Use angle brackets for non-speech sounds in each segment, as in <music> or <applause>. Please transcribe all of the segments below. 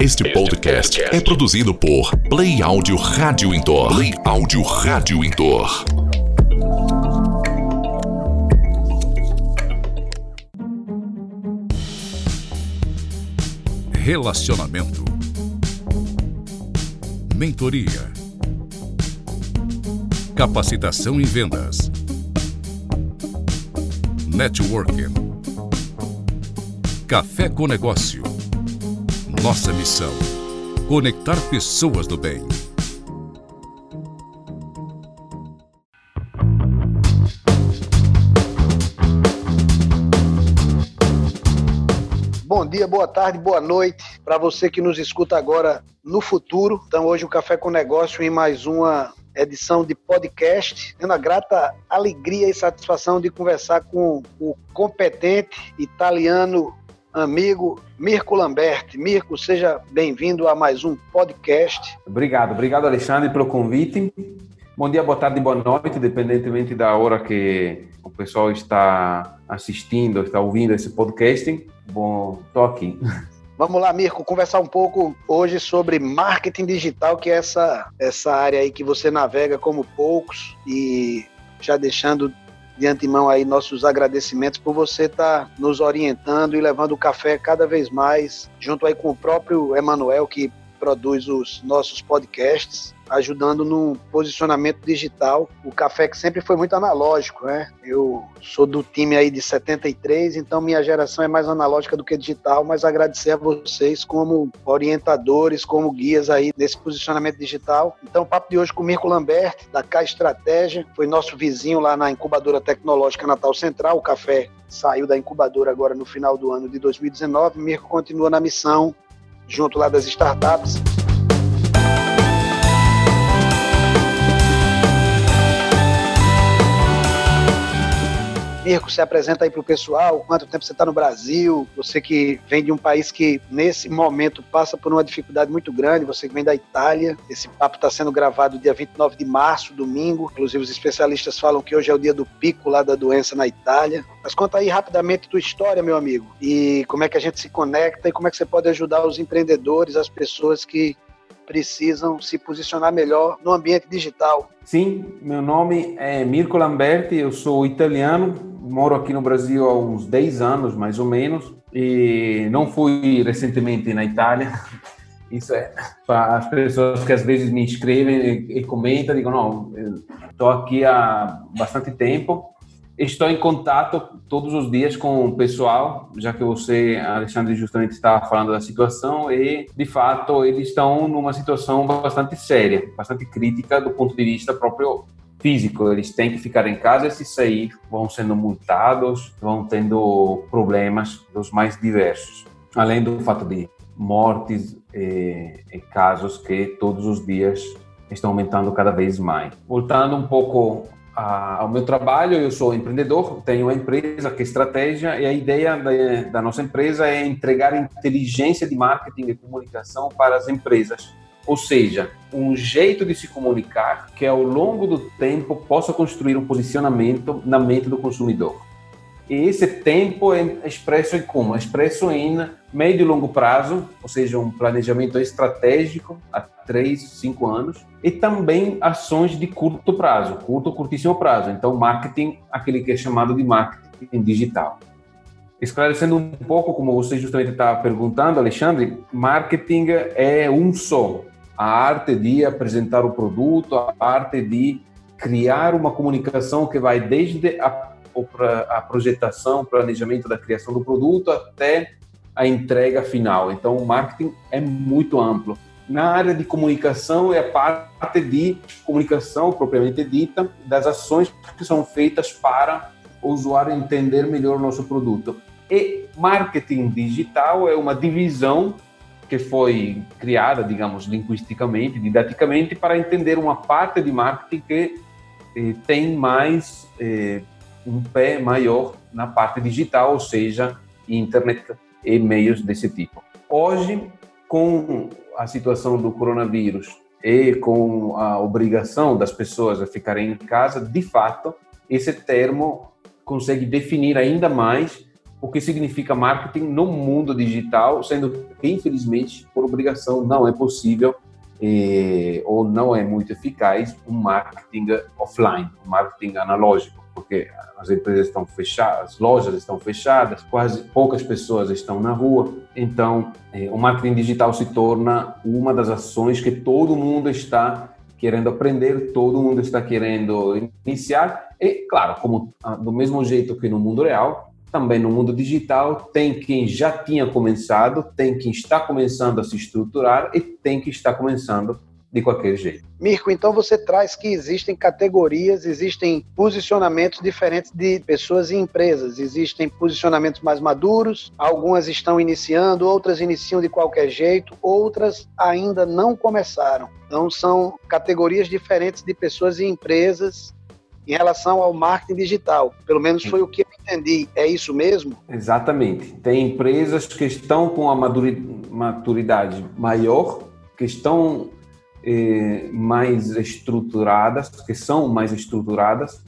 Este podcast é produzido por Play Áudio Rádio Intor. Play Áudio Rádio Intor. Relacionamento. Mentoria. Capacitação em vendas. Networking. Café com Negócio. Nossa missão: conectar pessoas do bem. Bom dia, boa tarde, boa noite para você que nos escuta agora no futuro. Então, hoje o Café com Negócio em mais uma edição de podcast, tendo a grata alegria e satisfação de conversar com o competente italiano amigo Mirko Lamberti. Mirko, seja bem-vindo a mais um podcast. Obrigado, obrigado Alexandre pelo convite. Bom dia, boa tarde, boa noite, independentemente da hora que o pessoal está assistindo, está ouvindo esse podcast. Bom, estou aqui. Vamos lá, Mirko, conversar um pouco hoje sobre marketing digital, que é essa, essa área aí que você navega como poucos e já deixando de antemão aí nossos agradecimentos por você estar tá nos orientando e levando o café cada vez mais, junto aí com o próprio Emanuel, que produz os nossos podcasts ajudando no posicionamento digital. O café que sempre foi muito analógico, né? Eu sou do time aí de 73, então minha geração é mais analógica do que digital, mas agradecer a vocês como orientadores, como guias aí nesse posicionamento digital. Então, o papo de hoje com o Mirko Lambert, da K Estratégia, foi nosso vizinho lá na incubadora tecnológica Natal Central, o café saiu da incubadora agora no final do ano de 2019. Mirko continua na missão junto lá das startups Mirko, se apresenta aí para o pessoal, quanto tempo você está no Brasil, você que vem de um país que nesse momento passa por uma dificuldade muito grande, você que vem da Itália, esse papo está sendo gravado dia 29 de março, domingo, inclusive os especialistas falam que hoje é o dia do pico lá da doença na Itália. Mas conta aí rapidamente tua história, meu amigo, e como é que a gente se conecta e como é que você pode ajudar os empreendedores, as pessoas que precisam se posicionar melhor no ambiente digital. Sim, meu nome é Mirko Lamberti, eu sou italiano, moro aqui no Brasil há uns 10 anos, mais ou menos, e não fui recentemente na Itália. <laughs> Isso é para as pessoas que às vezes me escrevem e, comentam, digo, não, estou aqui há bastante tempo, Estou em contato todos os dias com o pessoal, já que você, Alexandre, justamente está falando da situação e, de fato, eles estão numa situação bastante séria, bastante crítica do ponto de vista próprio físico. Eles têm que ficar em casa e se sair vão sendo multados, vão tendo problemas dos mais diversos. Além do fato de mortes e, e casos que todos os dias estão aumentando cada vez mais. Voltando um pouco ao meu trabalho, eu sou empreendedor, tenho uma empresa que é estratégia e a ideia da, da, nossa empresa é entregar inteligência de marketing e comunicação para as empresas. Ou seja, um jeito de se comunicar que ao longo do tempo possa construir um posicionamento na mente do consumidor. E esse tempo é expresso em como? Expresso em médio e longo prazo, ou seja, um planejamento estratégico a três, cinco anos, e também ações de curto prazo, curto, curtíssimo prazo. Então, marketing, aquele que é chamado de marketing digital. Esclarecendo um pouco, como você justamente está perguntando, Alexandre, marketing é um só. A arte de apresentar o produto, a arte de criar uma comunicação que vai desde a a projetação, planejamento da criação do produto até a entrega final. Então, o marketing é muito amplo. Na área de comunicação, é a parte de comunicação propriamente dita, das ações que são feitas para o usuário entender melhor o nosso produto. E marketing digital é uma divisão que foi criada, digamos, linguisticamente, didaticamente, para entender uma parte de marketing que eh, tem mais eh, um pé maior na parte digital, ou seja, internet e meios desse tipo. Hoje, com a situação do coronavírus e com a obrigação das pessoas a ficarem em casa, de fato, esse termo consegue definir ainda mais o que significa marketing no mundo digital, sendo que, infelizmente, por obrigação, não é possível eh, ou não é muito eficaz um marketing offline, um marketing analógico, porque as empresas estão fechadas, as lojas estão fechadas, quase poucas pessoas estão na rua. Então, eh, o marketing digital se torna uma das ações que todo mundo está querendo aprender, todo mundo está querendo iniciar. E, claro, como ah, do mesmo jeito que no mundo real, também no mundo digital tem quem já tinha começado, tem quem está começando a se estruturar e tem quem está começando de qualquer jeito. Mirko, então você traz que existem categorias, existem posicionamentos diferentes de pessoas e empresas. Existem posicionamentos mais maduros, algumas estão iniciando, outras iniciam de qualquer jeito, outras ainda não começaram. Então são categorias diferentes de pessoas e empresas em relação ao marketing digital. Pelo menos foi o que eu entendi. É isso mesmo? Exatamente. Tem empresas que estão com a maturidade maior, que estão eh, mais estruturadas, que são mais estruturadas,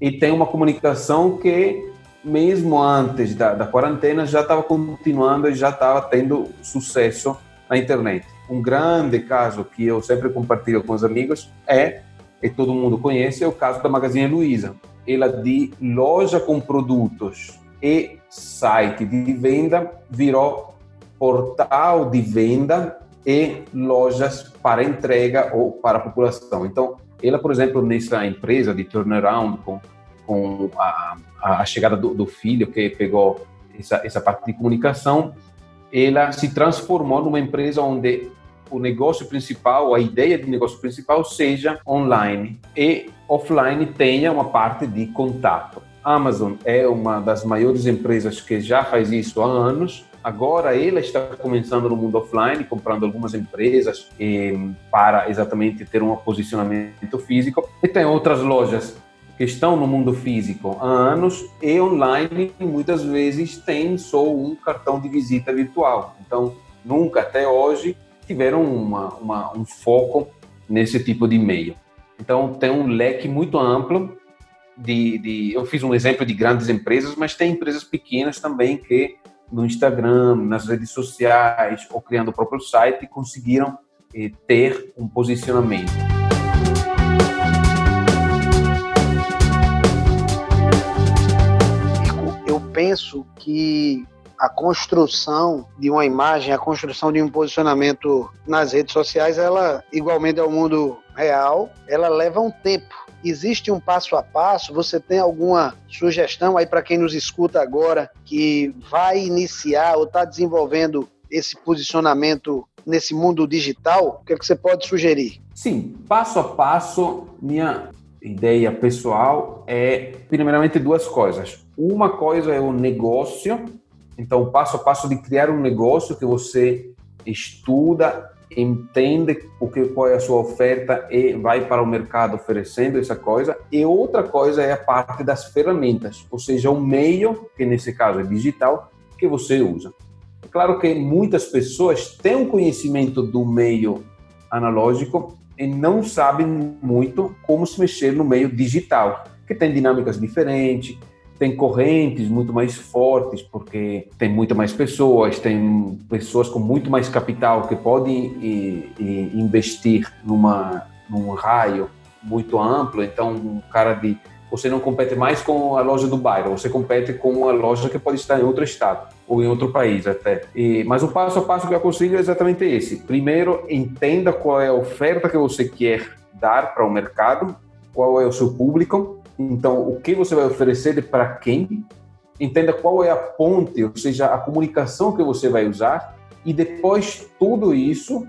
e tem uma comunicação que, mesmo antes da, da quarentena, já estava continuando e já estava tendo sucesso na internet. Um grande caso que eu sempre compartilho com os amigos é e todo mundo conhece, é o caso da Magazine Luiza. Ela de loja com produtos e site de venda virou portal de venda e lojas para entrega ou para a população. Então, ela, por exemplo, nessa empresa de turnaround com, com a, a chegada do, do, filho que pegou essa, essa parte de comunicação, ela se transformou numa empresa onde o negócio principal, a ideia de negócio principal seja online e offline tenha uma parte de contato. Amazon é uma das maiores empresas que já faz isso há anos. Agora ela está começando no mundo offline, comprando algumas empresas eh, para exatamente ter um posicionamento físico. E tem outras lojas que estão no mundo físico há anos e online muitas vezes tem só um cartão de visita virtual. Então, nunca até hoje tiveram uma, uma, um foco nesse tipo de meio. Então, tem um leque muito amplo de, de, Eu fiz um exemplo de grandes empresas, mas tem empresas pequenas também que no Instagram, nas redes sociais ou criando o próprio site conseguiram eh, ter um posicionamento. Eu penso que a construção de uma imagem, a construção de um posicionamento nas redes sociais, ela, igualmente ao mundo real, ela leva um tempo. Existe um passo a passo? Você tem alguma sugestão aí para quem nos escuta agora que vai iniciar ou está desenvolvendo esse posicionamento nesse mundo digital? O que, é que você pode sugerir? Sim, passo a passo, minha ideia pessoal é, primeiramente, duas coisas. Uma coisa é o negócio então, o passo a passo de criar um negócio que você estuda, entende o que qual é a sua oferta e vai para o mercado oferecendo essa coisa. E outra coisa é a parte das ferramentas, ou seja, o meio, que nesse caso é digital, que você usa. É claro que muitas pessoas têm um conhecimento do meio analógico e não sabem muito como se mexer no meio digital, que tem dinâmicas diferentes, tem correntes muito mais fortes, porque tem muito mais pessoas, tem pessoas com muito mais capital que podem e, e investir numa, num raio muito amplo. Então, um cara de. Você não compete mais com a loja do bairro, você compete com uma loja que pode estar em outro estado ou em outro país até. E, mas o passo a passo que eu aconselho é exatamente esse. Primeiro, entenda qual é a oferta que você quer dar para o mercado, qual é o seu público, então, o que você vai oferecer para quem? Entenda qual é a ponte, ou seja, a comunicação que você vai usar. E depois, tudo isso,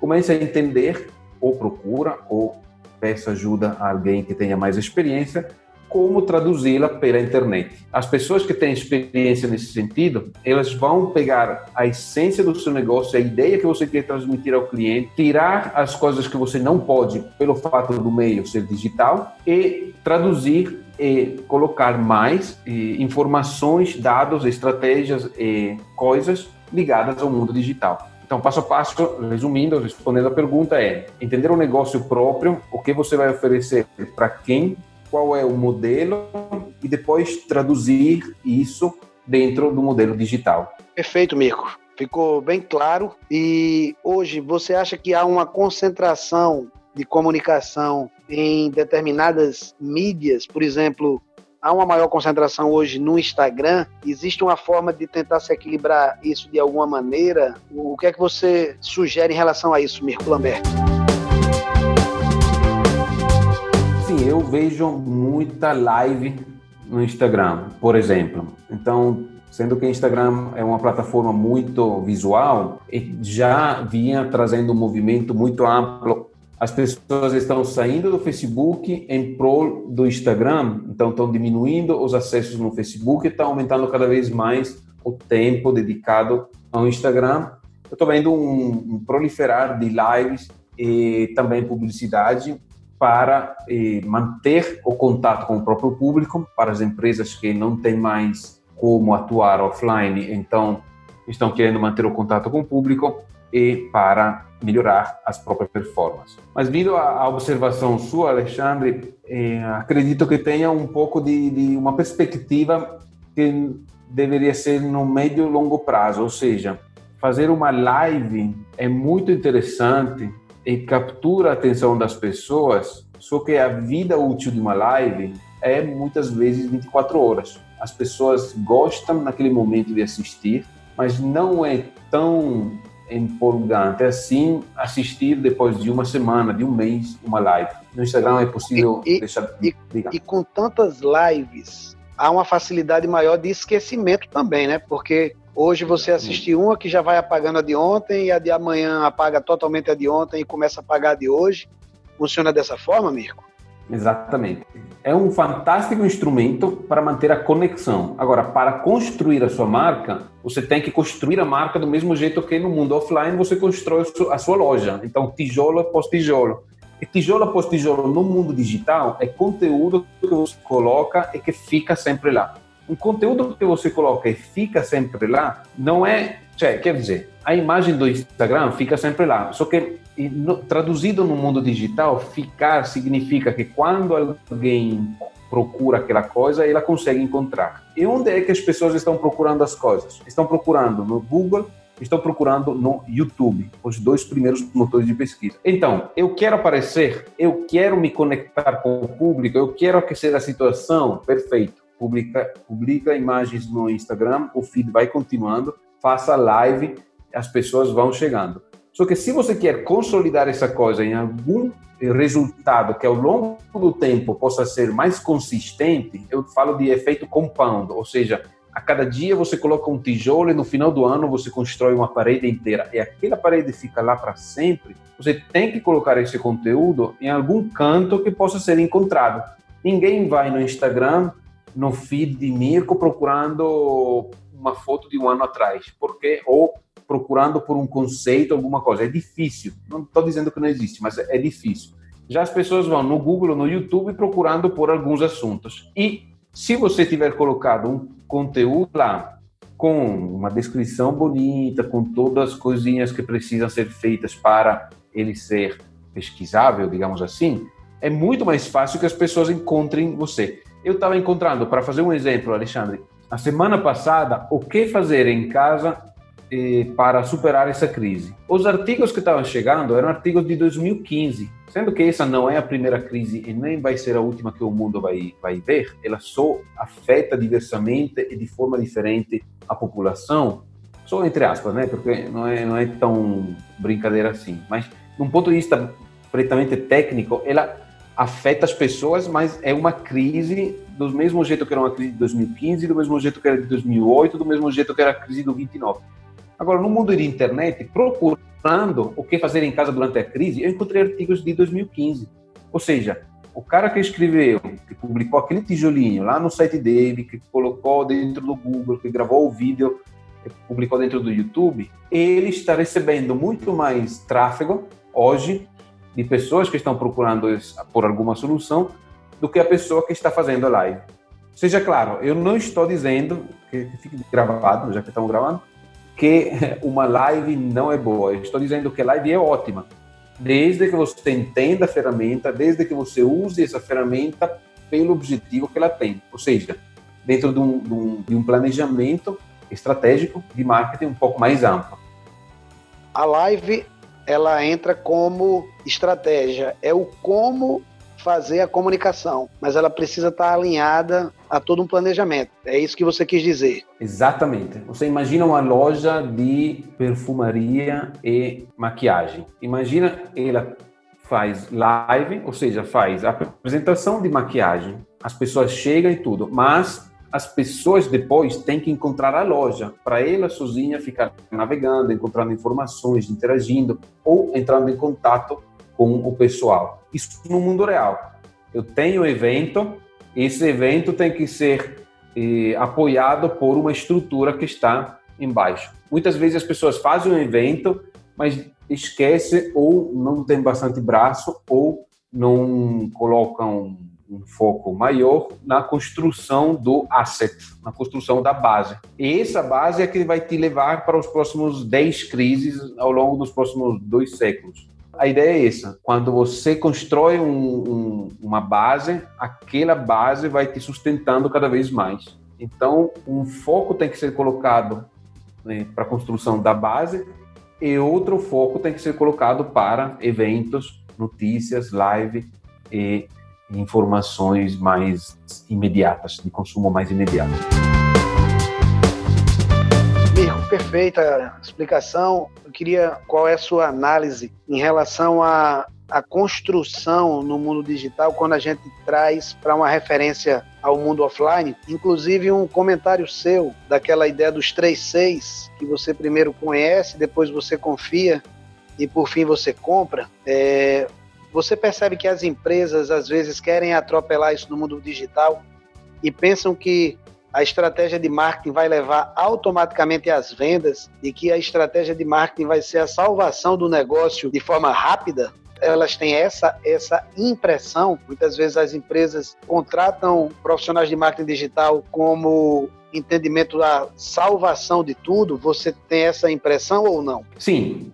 comece a entender, ou procura, ou peça ajuda a alguém que tenha mais experiência, como traduzi-la pela internet. As pessoas que têm experiência nesse sentido, elas vão pegar a essência do seu negócio, a ideia que você quer transmitir ao cliente, tirar as coisas que você não pode pelo fato do meio ser digital e traduzir e colocar mais e, informações, dados, estratégias e coisas ligadas ao mundo digital. Então, passo a passo, resumindo, respondendo a pergunta é entender o negócio próprio, o que você vai oferecer para quem qual é o modelo e depois traduzir isso dentro do modelo digital. Perfeito, Mirko. Ficou bem claro. E hoje você acha que há uma concentração de comunicação em determinadas mídias, por exemplo, há uma maior concentração hoje no Instagram. Existe uma forma de tentar se equilibrar isso de alguma maneira? O que é que você sugere em relação a isso, Mirko Lamberto? Eu vejo muita live no Instagram, por exemplo. Então, sendo que o Instagram é uma plataforma muito visual, já vinha trazendo um movimento muito amplo as pessoas estão saindo do Facebook em prol do Instagram, então estão diminuindo os acessos no Facebook e está aumentando cada vez mais o tempo dedicado ao Instagram. Eu estou vendo um, um, proliferar de lives e também publicidade para eh, manter o contato com o próprio público, para as empresas que não têm mais como atuar offline, então estão querendo manter o contato com o público e para melhorar as próprias performances. Mas vindo à observação sua, Alexandre, eh, acredito que tenha um pouco de, de, uma perspectiva que deveria ser no médio e longo prazo, ou seja, fazer uma live é muito interessante e captura a atenção das pessoas, só que a vida útil de uma live é muitas vezes 24 horas. As pessoas gostam naquele momento de assistir, mas não é tão empolgante assim assistir depois de uma semana, de um mês, uma live. No Instagram é possível e, deixar. E, e, com tantas lives, há uma facilidade maior de esquecimento também, né? Porque hoje você assiste uma que já vai apagando a de ontem e a de amanhã apaga totalmente a de ontem e começa a apagar a de hoje. Funciona dessa forma, Mirko? Exatamente. É um fantástico instrumento para manter a conexão. Agora, para construir a sua marca, você tem que construir a marca do mesmo jeito que no mundo offline você constrói a sua loja. Então, tijolo após tijolo. E tijolo após tijolo no mundo digital é conteúdo que você coloca e que fica sempre lá. Um conteúdo que você coloca e fica sempre lá não é, cioè, quer dizer, a imagem do Instagram fica sempre lá. Só que traduzido no mundo digital, ficar significa que quando alguém procura aquela coisa, ela consegue encontrar. E onde é que as pessoas estão procurando as coisas? Estão procurando no Google, estão procurando no YouTube, os dois primeiros motores de pesquisa. Então, eu quero aparecer, eu quero me conectar com o público, eu quero aquecer a situação, perfeito. Publica, publica imagens no Instagram, o feed vai continuando, faça live, as pessoas vão chegando. Só que se você quer consolidar essa coisa em algum resultado que ao longo do tempo possa ser mais consistente, eu falo de efeito compound, ou seja, a cada dia você coloca um tijolo e no final do ano você constrói uma parede inteira e aquela parede fica lá para sempre. Você tem que colocar esse conteúdo em algum canto que possa ser encontrado. Ninguém vai no Instagram, no feed de Mirko procurando uma foto de um ano atrás, porque ou procurando por um conceito, alguma coisa. É difícil. Não estou dizendo que não existe, mas é difícil. Já as pessoas vão no Google, no YouTube, procurando por alguns assuntos. E se você tiver colocado um conteúdo lá com uma descrição bonita, com todas as coisinhas que precisam ser feitas para ele ser pesquisável, digamos assim, é muito mais fácil que as pessoas encontrem você. Eu estava encontrando, para fazer um exemplo, Alexandre, a semana passada, o que fazer em casa eh, para superar essa crise. Os artigos que estavam chegando eram artigos de 2015, sendo que essa não é a primeira crise e nem vai ser a última que o mundo vai, vai ver, ela só afeta diversamente e de forma diferente a população, só entre aspas, né? Porque não é, não é tão brincadeira assim. Mas, de um ponto de vista prettamente técnico, ela afeta as pessoas, mas é uma crise do mesmo jeito que era uma crise de 2015, do mesmo jeito que era de 2008, do mesmo jeito que era a crise do 29. Agora, no mundo de internet, procurando o que fazer em casa durante a crise, eu encontrei artigos de 2015. Ou seja, o cara que escreveu, que publicou aquele tijolinho lá no site dele, que colocou dentro do Google, que gravou o vídeo, que publicou dentro do YouTube, ele está recebendo muito mais tráfego hoje de pessoas que estão procurando por alguma solução do que a pessoa que está fazendo a live. Seja claro, eu não estou dizendo que fique gravado, já que estamos gravando, que <laughs> uma live não é boa. Eu estou dizendo que a live é ótima, desde que você entenda a ferramenta, desde que você use essa ferramenta pelo objetivo que ela tem. Ou seja, dentro de um, de um, de um planejamento estratégico de marketing um pouco mais amplo. A live ela entra como estratégia, é o como fazer a comunicação, mas ela precisa estar alinhada a todo um planejamento. É isso que você quis dizer. Exatamente. Você imagina uma loja de perfumaria e maquiagem. Imagina ela faz live, ou seja, faz a apresentação de maquiagem. As pessoas chegam e tudo, mas as pessoas depois têm que encontrar a loja para ela sozinha ficar navegando, encontrando informações, interagindo ou entrando em contato com o pessoal. Isso no mundo real. Eu tenho evento, esse evento tem que ser eh, apoiado por uma estrutura que está embaixo. Muitas vezes as pessoas fazem um evento, mas esquece ou não tem bastante braço ou não colocam um foco maior na construção do asset, na construção da base. E essa base é que vai te levar para os próximos 10 crises ao longo dos próximos dois séculos. A ideia é essa: quando você constrói um, um, uma base, aquela base vai te sustentando cada vez mais. Então, um foco tem que ser colocado né, para a construção da base e outro foco tem que ser colocado para eventos, notícias, live e informações mais imediatas, de consumo mais imediato. Mirko, perfeita explicação. Eu queria qual é a sua análise em relação à, à construção no mundo digital quando a gente traz para uma referência ao mundo offline, inclusive um comentário seu daquela ideia dos três seis que você primeiro conhece, depois você confia e por fim você compra. É, você percebe que as empresas às vezes querem atropelar isso no mundo digital e pensam que a estratégia de marketing vai levar automaticamente às vendas e que a estratégia de marketing vai ser a salvação do negócio de forma rápida? Elas têm essa, essa impressão. Muitas vezes as empresas contratam profissionais de marketing digital como entendimento da salvação de tudo? Você tem essa impressão ou não? Sim.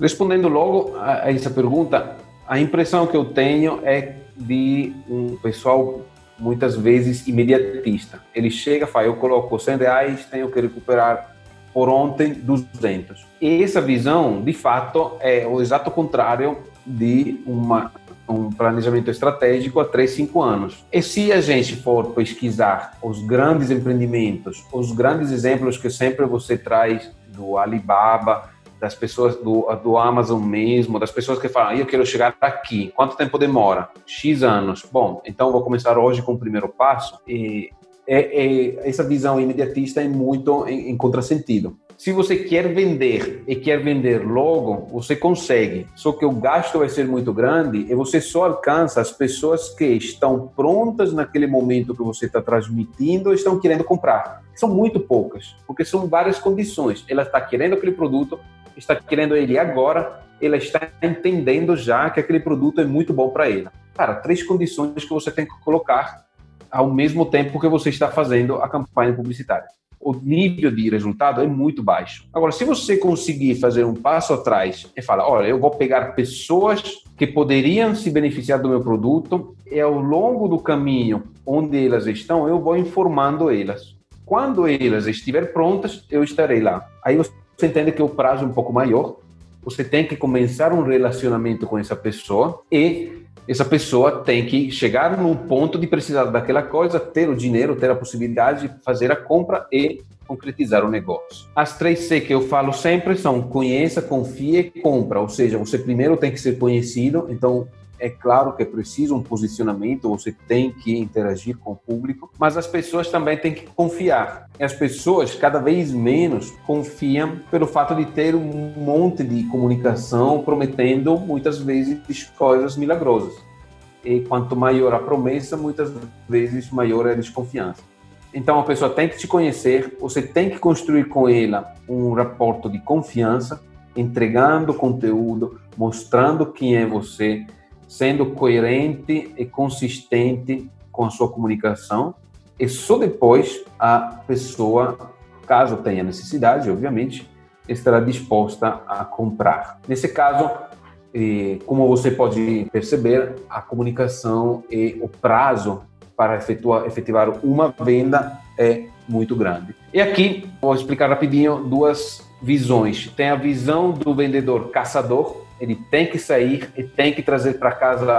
Respondendo logo a essa pergunta, a impressão que eu tenho é de um pessoal muitas vezes imediatista. Ele chega, fala, eu coloco 100 reais, tenho que recuperar por ontem 200. E essa visão, de fato, é o exato contrário de uma, um planejamento estratégico a 3, 5 anos. E se a gente for pesquisar os grandes empreendimentos, os grandes exemplos que sempre você traz do Alibaba, das pessoas do, do Amazon mesmo, das pessoas que falam, eu quero chegar aqui, quanto tempo demora? X anos. Bom, então vou começar hoje com o primeiro passo. E é, é, essa visão imediatista é muito em, em contrasentido. Se você quer vender e quer vender logo, você consegue. Só que o gasto vai ser muito grande e você só alcança as pessoas que estão prontas naquele momento que você está transmitindo e estão querendo comprar. São muito poucas, porque são várias condições. Ela está querendo aquele produto, está querendo ele agora, ela está entendendo já que aquele produto é muito bom para ela. Cara, três condições que você tem que colocar ao mesmo tempo que você está fazendo a campanha publicitária. O nível de resultado é muito baixo. Agora, se você conseguir fazer um passo atrás e falar, olha, eu vou pegar pessoas que poderiam se beneficiar do meu produto e ao longo do caminho onde elas estão, eu vou informando elas. Quando elas estiverem prontas, eu estarei lá. Aí você você entende que o prazo é um pouco maior, você tem que começar um relacionamento com essa pessoa e essa pessoa tem que chegar num ponto de precisar daquela coisa, ter o dinheiro, ter a possibilidade de fazer a compra e concretizar o negócio. As três C que eu falo sempre são conheça, confie e compra, ou seja, você primeiro tem que ser conhecido, então é claro que é preciso um posicionamento, você tem que interagir com o público, mas as pessoas também têm que confiar. E as pessoas cada vez menos confiam pelo fato de ter um monte de comunicação prometendo muitas vezes coisas milagrosas. E quanto maior a promessa, muitas vezes maior é a desconfiança. Então a pessoa tem que te conhecer, você tem que construir com ela um raporto de confiança, entregando conteúdo, mostrando quem é você, sendo coerente e consistente com a sua comunicação, e só depois a pessoa, caso tenha necessidade, obviamente, estará disposta a comprar. Nesse caso, como você pode perceber, a comunicação e o prazo para efetuar, efetivar uma venda é muito grande. E aqui vou explicar rapidinho duas visões. Tem a visão do vendedor caçador, ele tem que sair e tem que trazer para casa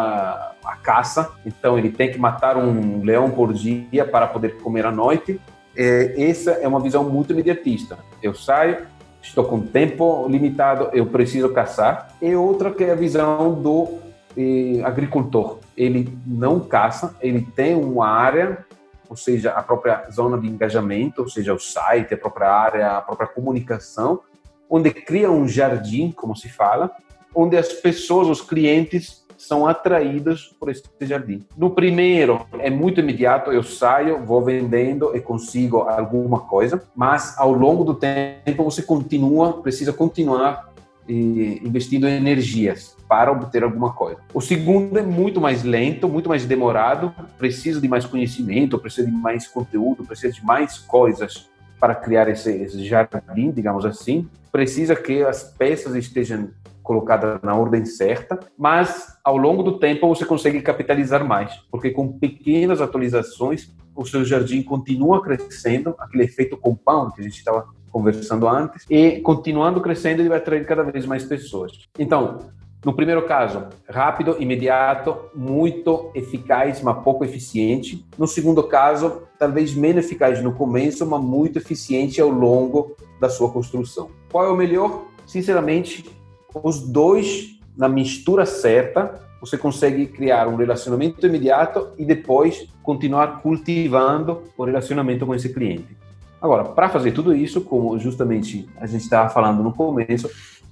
a caça, então ele tem que matar um leão por dia para poder comer à noite. É, essa é uma visão muito imediatista. Eu saio, estou com tempo limitado, eu preciso caçar. E outra que é a visão do eh, agricultor. Ele não caça, ele tem uma área, ou seja, a própria zona de engajamento, ou seja, o site, a própria área, a própria comunicação, onde cria um jardim, como se fala, onde as pessoas, os clientes, são atraídos por esse jardim. No primeiro, é muito imediato, eu saio, vou vendendo e consigo alguma coisa, mas ao longo do tempo você continua, precisa continuar investindo energias para obter alguma coisa. O segundo é muito mais lento, muito mais demorado, precisa de mais conhecimento, precisa de mais conteúdo, precisa de mais coisas para criar esse, esse jardim, digamos assim. Precisa que as peças estejam colocadas na ordem certa, mas ao longo do tempo você consegue capitalizar mais, porque com pequenas atualizações o seu jardim continua crescendo, aquele efeito compound que a gente estava conversando antes, e continuando crescendo, ele vai atrair cada vez mais pessoas. Então, no primeiro caso, rápido, imediato, muito eficaz, mas pouco eficiente. No segundo caso, talvez menos eficaz no começo, mas muito eficiente ao longo da sua construção. Qual é o melhor? Sinceramente, os dois na mistura certa, você consegue criar um relacionamento imediato e depois continuar cultivando o relacionamento com esse cliente. Agora, para fazer tudo isso, como justamente a gente estava falando no começo,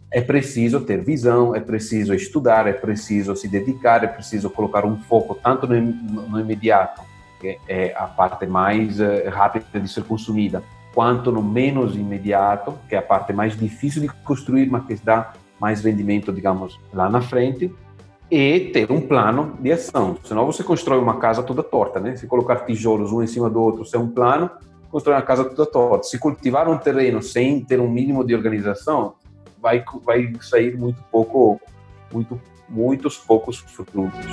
é preciso ter visão, é preciso estudar, é preciso se dedicar, é preciso colocar um foco tanto no, no imediato, que é a parte mais uh, rápida de ser consumida, quanto no menos imediato, que é a parte mais difícil de construir, mas que dá mais rendimento, digamos, lá na frente, e ter um plano de ação. Senão você constrói uma casa toda torta, né? Se colocar tijolos um em cima do outro sem um plano, constrói uma casa toda torta. Se cultivar um terreno sem ter um mínimo de organização, vai, vai sair muito pouco, muito, muitos poucos frutos.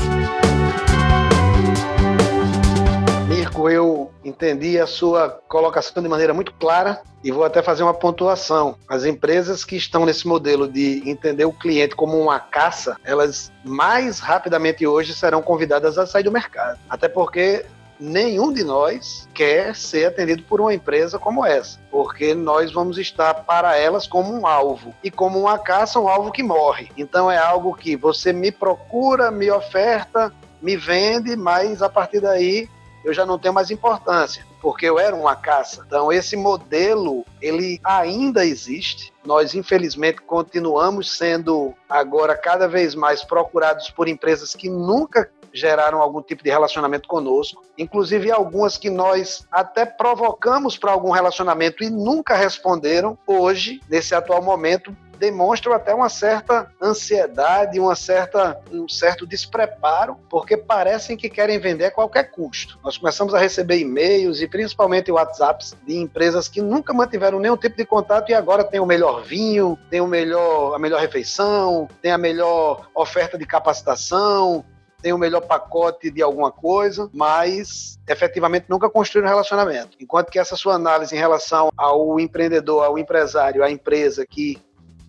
Mirko, eu entendi a sua colocação de maneira muito clara e vou até fazer uma pontuação. As empresas que estão nesse modelo de entender o cliente como uma caça, elas mais rapidamente hoje serão convidadas a sair do mercado. Até porque nenhum de nós quer ser atendido por uma empresa como essa, porque nós vamos estar para elas como um alvo e como uma caça, um alvo que morre. Então é algo que você me procura, me oferta, me vende, mas a partir daí eu já não tenho mais importância, porque eu era uma caça. Então esse modelo, ele ainda existe. Nós infelizmente continuamos sendo agora cada vez mais procurados por empresas que nunca geraram algum tipo de relacionamento conosco, inclusive algumas que nós até provocamos para algum relacionamento e nunca responderam, hoje, nesse atual momento, demonstram até uma certa ansiedade, uma certa, um certo despreparo, porque parecem que querem vender a qualquer custo. Nós começamos a receber e-mails e principalmente WhatsApps de empresas que nunca mantiveram nenhum tipo de contato e agora tem o melhor vinho, tem o melhor, a melhor refeição, tem a melhor oferta de capacitação, tem o melhor pacote de alguma coisa, mas efetivamente nunca construíram um relacionamento. Enquanto que essa sua análise em relação ao empreendedor, ao empresário, à empresa que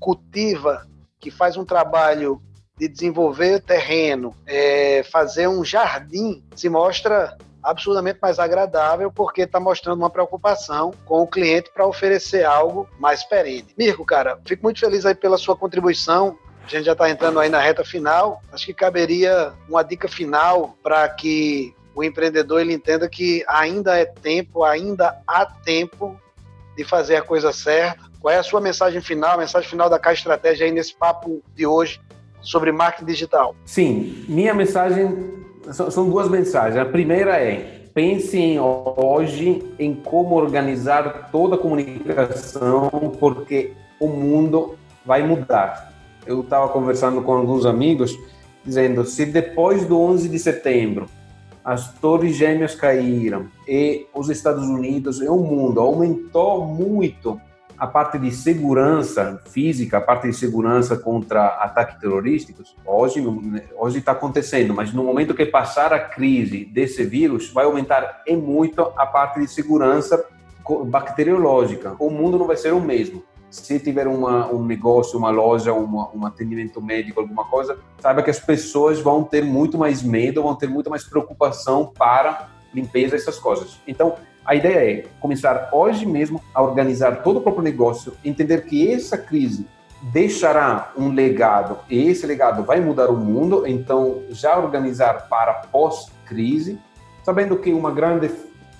cultiva, que faz um trabalho de desenvolver terreno, é, fazer um jardim, se mostra absurdamente mais agradável porque está mostrando uma preocupação com o cliente para oferecer algo mais perene. Mirko, cara, fico muito feliz aí pela sua contribuição. A gente já está entrando aí na reta final. Acho que caberia uma dica final para que o empreendedor ele entenda que ainda é tempo, ainda há tempo de fazer a coisa certa. Qual é a sua mensagem final, mensagem final da Caixa Estratégia aí nesse papo de hoje sobre marketing digital? Sim, minha mensagem são duas mensagens. A primeira é pense hoje em como organizar toda a comunicação, porque o mundo vai mudar eu estava conversando com alguns amigos, dizendo: se depois do 11 de setembro as torres gêmeas caíram e os Estados Unidos e o mundo aumentou muito a parte de segurança física, a parte de segurança contra ataques terrorísticos, hoje hoje está acontecendo, mas no momento que passar a crise desse vírus, vai aumentar em muito a parte de segurança bacteriológica. O mundo não vai ser o mesmo. Se tiver uma, um negócio, uma loja, uma, um atendimento médico, alguma coisa, saiba que as pessoas vão ter muito mais medo, vão ter muito mais preocupação para limpeza, essas coisas. Então, a ideia é começar hoje mesmo a organizar todo o próprio negócio, entender que essa crise deixará um legado e esse legado vai mudar o mundo, então já organizar para pós-crise, sabendo que uma grande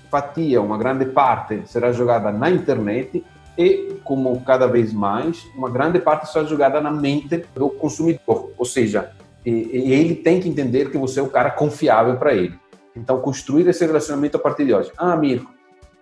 fatia, uma grande parte será jogada na internet e, como cada vez mais, uma grande parte será jogada na mente do consumidor, ou seja, ele tem que entender que você é o cara confiável para ele. Então, construir esse relacionamento a partir de hoje. Ah, Mirko,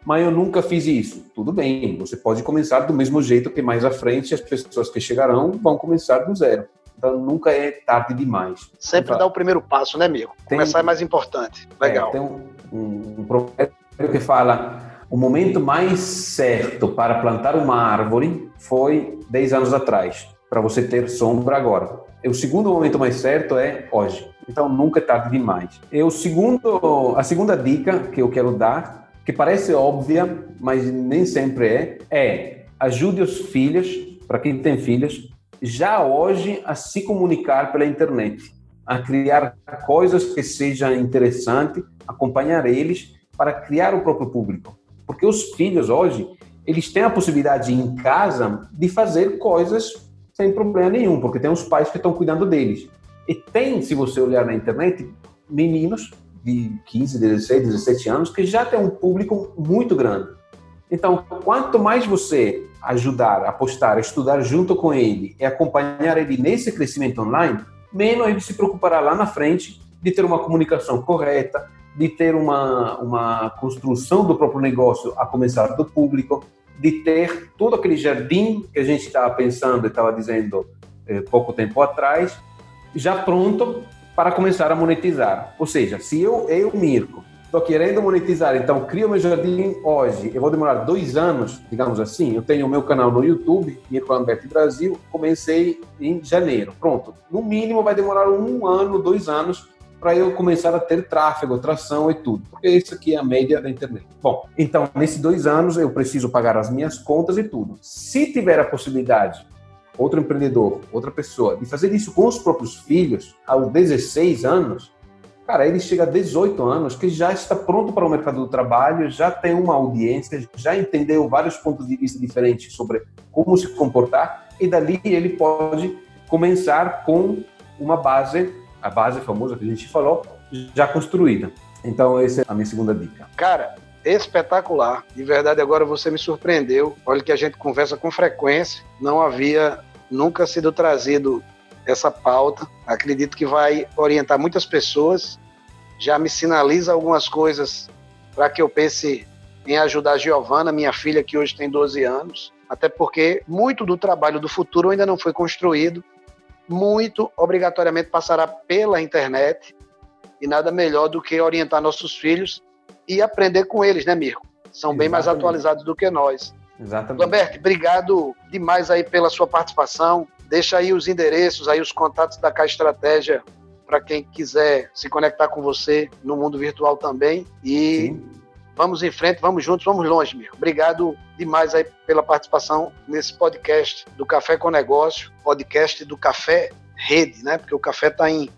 mas eu nunca fiz isso. Tudo bem, você pode começar do mesmo jeito que mais à frente as pessoas que chegarão vão começar do zero. Então nunca é tarde demais. Sempre então, dá o primeiro passo, né, amigo? Tem, Começar é mais importante. Legal. É, tem um, um, um provérbio que fala o momento mais certo para plantar uma árvore foi 10 anos atrás, para você ter sombra agora. E o segundo momento mais certo é hoje. Então nunca é tarde demais. E o segundo, a segunda dica que eu quero dar que parece óbvia, mas nem sempre é, é ajude os filhos, para quem tem filhos, já hoje a se comunicar pela internet, a criar coisas que sejam interessantes, acompanhar eles para criar o próprio público. Porque os filhos hoje, eles têm a possibilidade em casa de fazer coisas sem problema nenhum, porque tem os pais que estão cuidando deles. E tem, se você olhar na internet, meninos de 15, 16, 17 anos que já tem um público muito grande. Então, quanto mais você ajudar, apostar, estudar junto com ele e acompanhar ele nesse crescimento online, menos ele se preocupará lá na frente de ter uma comunicação correta, de ter uma, uma construção do próprio negócio a começar do público, de ter todo aquele jardim que a gente estava pensando, estava dizendo eh, pouco tempo atrás, já pronto para começar a monetizar. Ou seja, se eu, eu Mirko, estou querendo monetizar, então crio meu jardim hoje, eu vou demorar dois anos, digamos assim, eu tenho o meu canal no YouTube, Mirko Lamberti Brasil, comecei em janeiro, pronto. No mínimo vai demorar um ano, dois anos para eu começar a ter tráfego, tração e tudo, porque isso aqui é a média da internet. Bom, então, nesses dois anos eu preciso pagar as minhas contas e tudo. Se tiver a possibilidade outro empreendedor, outra pessoa, de fazer isso com os próprios filhos aos 16 anos, cara, ele chega a 18 anos que já está pronto para o mercado do trabalho, já tem uma audiência, já entendeu vários pontos de vista diferentes sobre como se comportar e dali ele pode começar com uma base, a base famosa que a gente falou, já construída. Então, essa é a minha segunda dica. Cara, espetacular. De verdade, agora você me surpreendeu. Olha que a gente conversa com frequência. Não havia nunca sido trazido essa pauta. Acredito que vai orientar muitas pessoas. Já me sinaliza algumas coisas para que eu pense em ajudar a Giovana, minha filha, que hoje tem 12 anos. Até porque muito do trabalho do futuro ainda não foi construído. Muito, obrigatoriamente, passará pela internet. E nada melhor do que orientar nossos filhos e aprender com eles, né, Mirko? São Exatamente. bem mais atualizados do que nós. Exatamente. Lambert, obrigado demais aí pela sua participação. Deixa aí os endereços, aí os contatos da K Estratégia para quem quiser se conectar com você no mundo virtual também. E Sim. Vamos em frente, vamos juntos, vamos longe, Mirko. Obrigado demais aí pela participação nesse podcast do Café com Negócio, podcast do Café Rede, né? Porque o café está em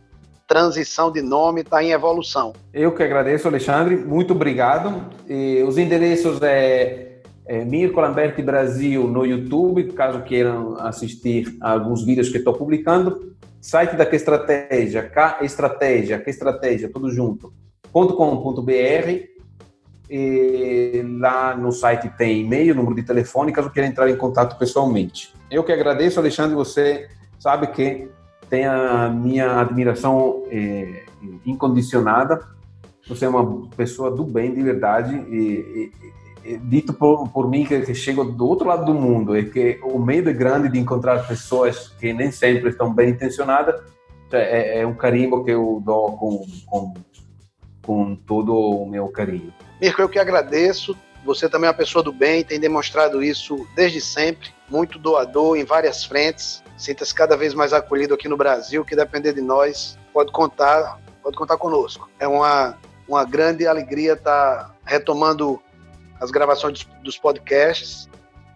transição de nome, está em evolução. Eu que agradeço, Alexandre, muito obrigado. E os endereços é, é Mirko Lamberti Brasil no YouTube, caso queiram assistir a alguns vídeos que estou publicando. Site da Que Estratégia, K Estratégia, Que Estratégia, tudo junto, .com.br. E lá no site tem e-mail, número de telefone, caso queira entrar em contato pessoalmente. Eu que agradeço, Alexandre, você sabe que tem a minha admiração é, incondicionada. Você é uma pessoa do bem, de verdade. E, e, e dito por, por mim que, que chego do outro lado do mundo é que o medo é grande de encontrar pessoas que nem sempre estão bem intencionadas. É, é um carimbo que eu dou com, com, com todo o meu carinho. Mirko, eu que agradeço Você também é uma pessoa do bem, tem demonstrado isso desde sempre, muito doador em várias frentes. Sinta-se cada vez mais acolhido aqui no Brasil, que depender de nós, pode contar, pode contar conosco. É uma, uma grande alegria estar retomando as gravações dos podcasts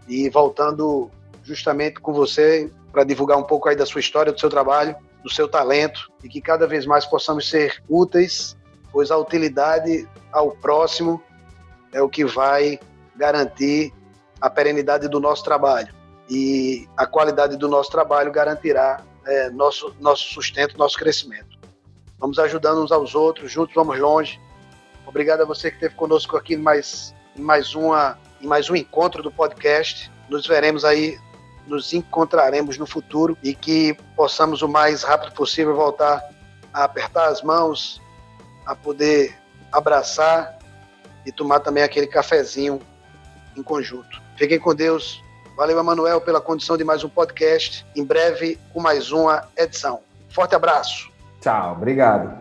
e voltando justamente com você para divulgar um pouco aí da sua história, do seu trabalho, do seu talento e que cada vez mais possamos ser úteis, pois a utilidade ao próximo é o que vai garantir a perenidade do nosso trabalho e a qualidade do nosso trabalho garantirá é, nosso nosso sustento, nosso crescimento. Vamos ajudando uns aos outros, juntos vamos longe. Obrigado a você que esteve conosco aqui em mais em mais uma em mais um encontro do podcast. Nos veremos aí, nos encontraremos no futuro e que possamos o mais rápido possível voltar a apertar as mãos, a poder abraçar e tomar também aquele cafezinho em conjunto. Fiquem com Deus. Valeu, Emanuel, pela condição de mais um podcast. Em breve, com mais uma edição. Forte abraço. Tchau, obrigado.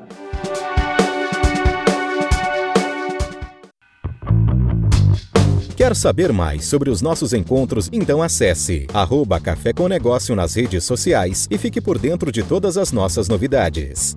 Quer saber mais sobre os nossos encontros? Então acesse arroba Café com Negócio nas redes sociais e fique por dentro de todas as nossas novidades.